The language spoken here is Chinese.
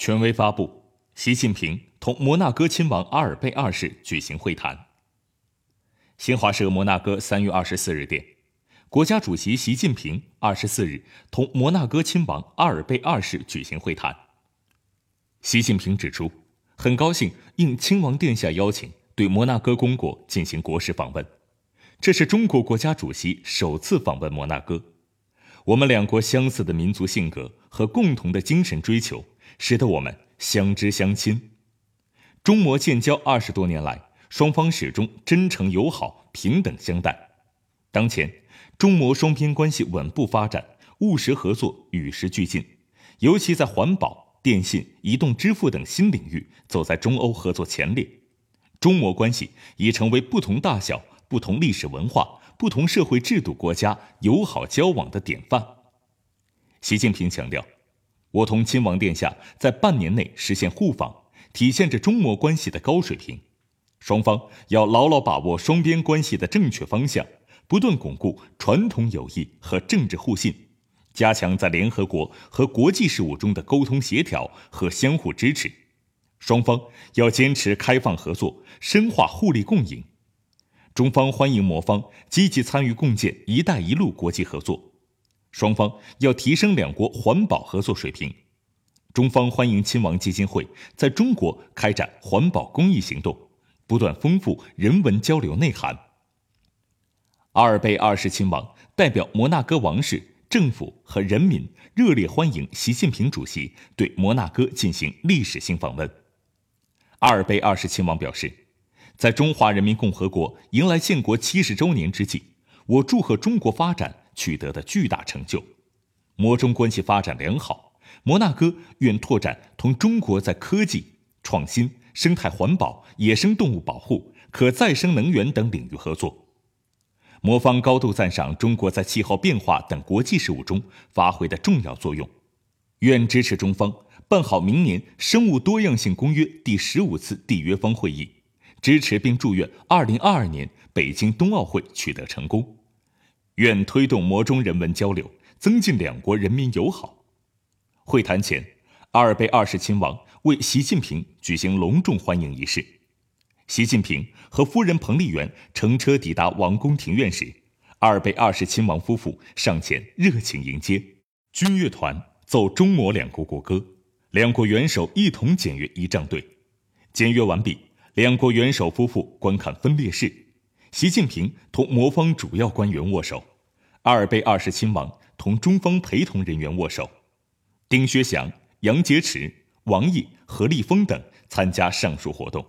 权威发布：习近平同摩纳哥亲王阿尔贝二世举行会谈。新华社摩纳哥三月二十四日电，国家主席习近平二十四日同摩纳哥亲王阿尔贝二世举行会谈。习近平指出，很高兴应亲王殿下邀请，对摩纳哥公国进行国事访问，这是中国国家主席首次访问摩纳哥。我们两国相似的民族性格和共同的精神追求。使得我们相知相亲。中摩建交二十多年来，双方始终真诚友好、平等相待。当前，中摩双边关系稳步发展，务实合作与时俱进，尤其在环保、电信、移动支付等新领域走在中欧合作前列。中摩关系已成为不同大小、不同历史文化、不同社会制度国家友好交往的典范。习近平强调。我同亲王殿下在半年内实现互访，体现着中摩关系的高水平。双方要牢牢把握双边关系的正确方向，不断巩固传统友谊和政治互信，加强在联合国和国际事务中的沟通协调和相互支持。双方要坚持开放合作，深化互利共赢。中方欢迎摩方积极参与共建“一带一路”国际合作。双方要提升两国环保合作水平。中方欢迎亲王基金会在中国开展环保公益行动，不断丰富人文交流内涵。阿尔贝二世亲王代表摩纳哥王室、政府和人民热烈欢迎习近平主席对摩纳哥进行历史性访问。阿尔贝二世亲王表示，在中华人民共和国迎来建国七十周年之际，我祝贺中国发展。取得的巨大成就，摩中关系发展良好。摩纳哥愿拓展同中国在科技创新、生态环保、野生动物保护、可再生能源等领域合作。摩方高度赞赏中国在气候变化等国际事务中发挥的重要作用，愿支持中方办好明年生物多样性公约第十五次缔约方会议，支持并祝愿二零二二年北京冬奥会取得成功。愿推动摩中人文交流，增进两国人民友好。会谈前，阿尔贝二世亲王为习近平举行隆重欢迎仪式。习近平和夫人彭丽媛乘车抵达王宫庭院时，阿尔贝二世亲王夫妇上前热情迎接。军乐团奏中摩两国国歌，两国元首一同检阅仪仗队。检阅完毕，两国元首夫妇观看分列式。习近平同魔方主要官员握手。阿尔贝二世亲王同中方陪同人员握手，丁薛祥、杨洁篪、王毅、何立峰等参加上述活动。